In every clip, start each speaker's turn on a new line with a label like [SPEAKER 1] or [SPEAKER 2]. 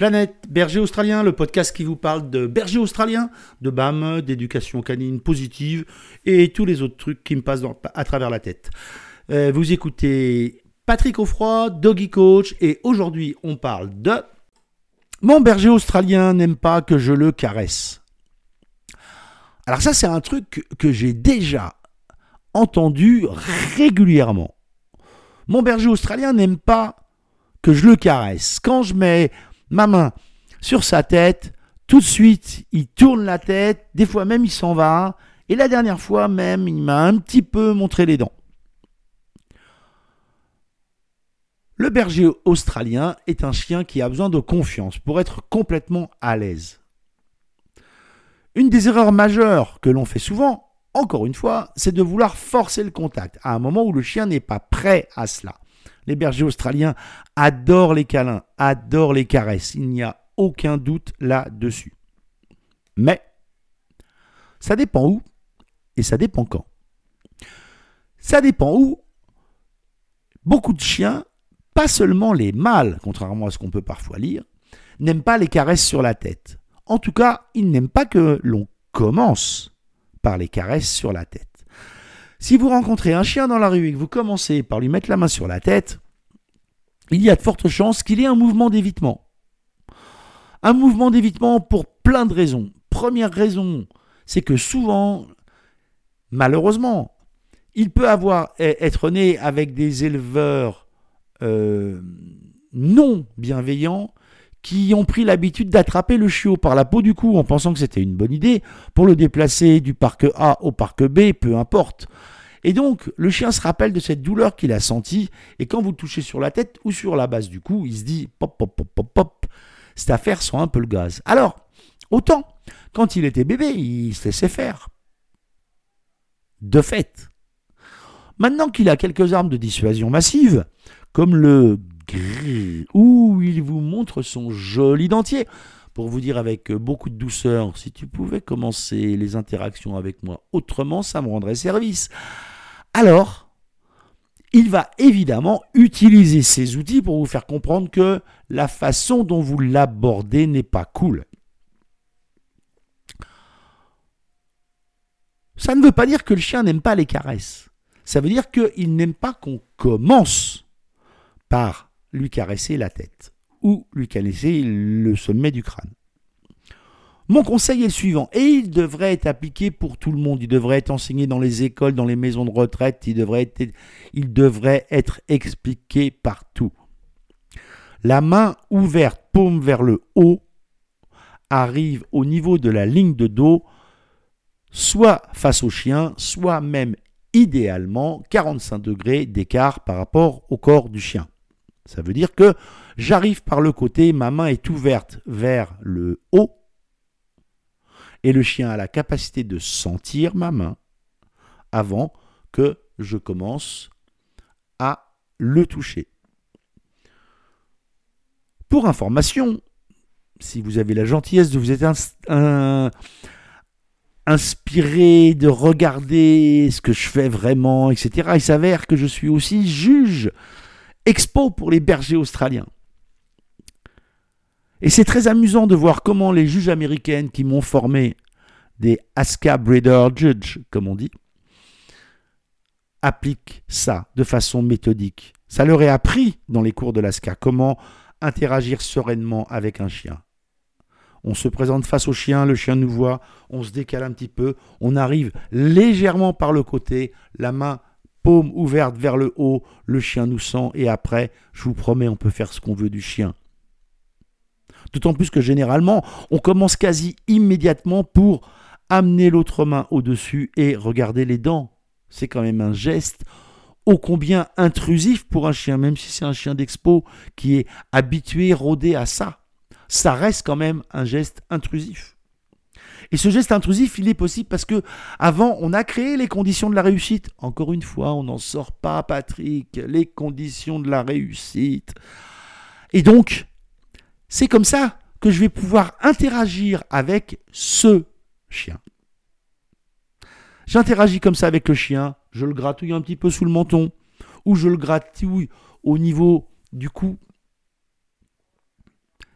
[SPEAKER 1] Planète Berger Australien, le podcast qui vous parle de berger australien, de BAM, d'éducation canine positive et tous les autres trucs qui me passent à travers la tête. Euh, vous écoutez Patrick Offroy, Doggy Coach, et aujourd'hui on parle de Mon berger australien n'aime pas que je le caresse. Alors ça c'est un truc que j'ai déjà entendu régulièrement. Mon berger australien n'aime pas que je le caresse. Quand je mets ma main sur sa tête, tout de suite, il tourne la tête, des fois même il s'en va, et la dernière fois même, il m'a un petit peu montré les dents. Le berger australien est un chien qui a besoin de confiance pour être complètement à l'aise. Une des erreurs majeures que l'on fait souvent, encore une fois, c'est de vouloir forcer le contact à un moment où le chien n'est pas prêt à cela. Les bergers australiens adorent les câlins, adorent les caresses. Il n'y a aucun doute là-dessus. Mais ça dépend où et ça dépend quand. Ça dépend où. Beaucoup de chiens, pas seulement les mâles, contrairement à ce qu'on peut parfois lire, n'aiment pas les caresses sur la tête. En tout cas, ils n'aiment pas que l'on commence par les caresses sur la tête. Si vous rencontrez un chien dans la rue et que vous commencez par lui mettre la main sur la tête, il y a de fortes chances qu'il ait un mouvement d'évitement. Un mouvement d'évitement pour plein de raisons. Première raison, c'est que souvent, malheureusement, il peut avoir e-, être né avec des éleveurs euh, non bienveillants qui ont pris l'habitude d'attraper le chiot par la peau du cou en pensant que c'était une bonne idée pour le déplacer du parc A au parc B, peu importe. Et donc, le chien se rappelle de cette douleur qu'il a sentie, et quand vous le touchez sur la tête ou sur la base du cou, il se dit pop, pop, pop, pop, pop, cette affaire sent un peu le gaz. Alors, autant, quand il était bébé, il se laissait faire. De fait. Maintenant qu'il a quelques armes de dissuasion massive, comme le où il vous montre son joli dentier, pour vous dire avec beaucoup de douceur, si tu pouvais commencer les interactions avec moi autrement, ça me rendrait service. Alors, il va évidemment utiliser ces outils pour vous faire comprendre que la façon dont vous l'abordez n'est pas cool. Ça ne veut pas dire que le chien n'aime pas les caresses. Ça veut dire qu'il n'aime pas qu'on commence par lui caresser la tête ou lui caresser le sommet du crâne. Mon conseil est le suivant, et il devrait être appliqué pour tout le monde. Il devrait être enseigné dans les écoles, dans les maisons de retraite, il devrait être, il devrait être expliqué partout. La main ouverte, paume vers le haut, arrive au niveau de la ligne de dos, soit face au chien, soit même idéalement 45 degrés d'écart par rapport au corps du chien. Ça veut dire que j'arrive par le côté, ma main est ouverte vers le haut, et le chien a la capacité de sentir ma main avant que je commence à le toucher. Pour information, si vous avez la gentillesse de vous être inspiré, de regarder ce que je fais vraiment, etc., il s'avère que je suis aussi juge expo pour les bergers australiens. Et c'est très amusant de voir comment les juges américaines qui m'ont formé des ASCA Breeder Judge, comme on dit, appliquent ça de façon méthodique. Ça leur est appris dans les cours de l'ASCA comment interagir sereinement avec un chien. On se présente face au chien, le chien nous voit, on se décale un petit peu, on arrive légèrement par le côté, la main paume ouverte vers le haut, le chien nous sent et après, je vous promets, on peut faire ce qu'on veut du chien. D'autant plus que généralement, on commence quasi immédiatement pour amener l'autre main au-dessus et regarder les dents. C'est quand même un geste ô combien intrusif pour un chien, même si c'est un chien d'expo qui est habitué, rodé à ça. Ça reste quand même un geste intrusif. Et ce geste intrusif, il est possible parce que avant, on a créé les conditions de la réussite. Encore une fois, on n'en sort pas, Patrick. Les conditions de la réussite. Et donc, c'est comme ça que je vais pouvoir interagir avec ce chien. J'interagis comme ça avec le chien, je le gratouille un petit peu sous le menton, ou je le gratouille au niveau du cou.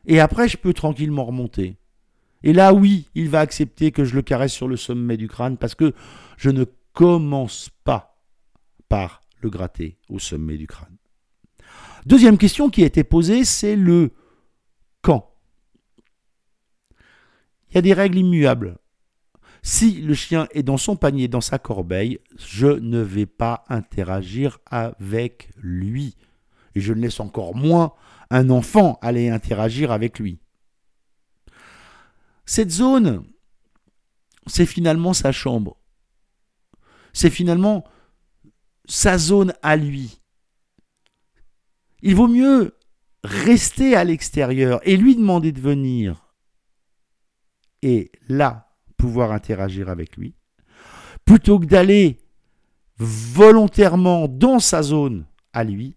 [SPEAKER 1] Et après, je peux tranquillement remonter. Et là, oui, il va accepter que je le caresse sur le sommet du crâne parce que je ne commence pas par le gratter au sommet du crâne. Deuxième question qui a été posée, c'est le quand. Il y a des règles immuables. Si le chien est dans son panier, dans sa corbeille, je ne vais pas interagir avec lui. Et je ne laisse encore moins un enfant aller interagir avec lui. Cette zone, c'est finalement sa chambre. C'est finalement sa zone à lui. Il vaut mieux rester à l'extérieur et lui demander de venir. Et là, pouvoir interagir avec lui, plutôt que d'aller volontairement dans sa zone à lui,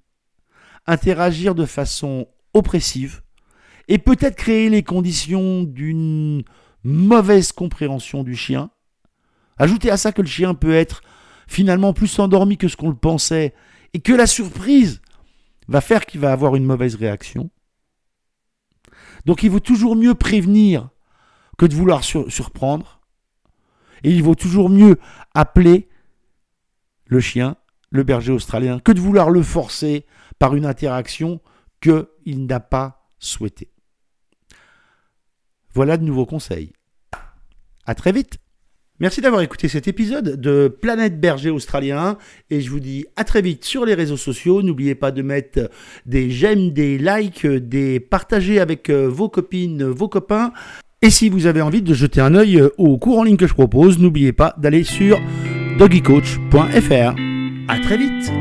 [SPEAKER 1] interagir de façon oppressive et peut-être créer les conditions d'une mauvaise compréhension du chien. Ajoutez à ça que le chien peut être finalement plus endormi que ce qu'on le pensait et que la surprise va faire qu'il va avoir une mauvaise réaction. Donc il vaut toujours mieux prévenir que de vouloir surprendre. Et il vaut toujours mieux appeler le chien, le berger australien, que de vouloir le forcer par une interaction qu'il n'a pas souhaitée. Voilà de nouveaux conseils. À très vite. Merci d'avoir écouté cet épisode de Planète Berger Australien et je vous dis à très vite sur les réseaux sociaux. N'oubliez pas de mettre des j'aime, des likes, des partager avec euh, vos copines, vos copains. Et si vous avez envie de jeter un œil euh, au cours en ligne que je propose, n'oubliez pas d'aller sur doggycoach.fr. À très vite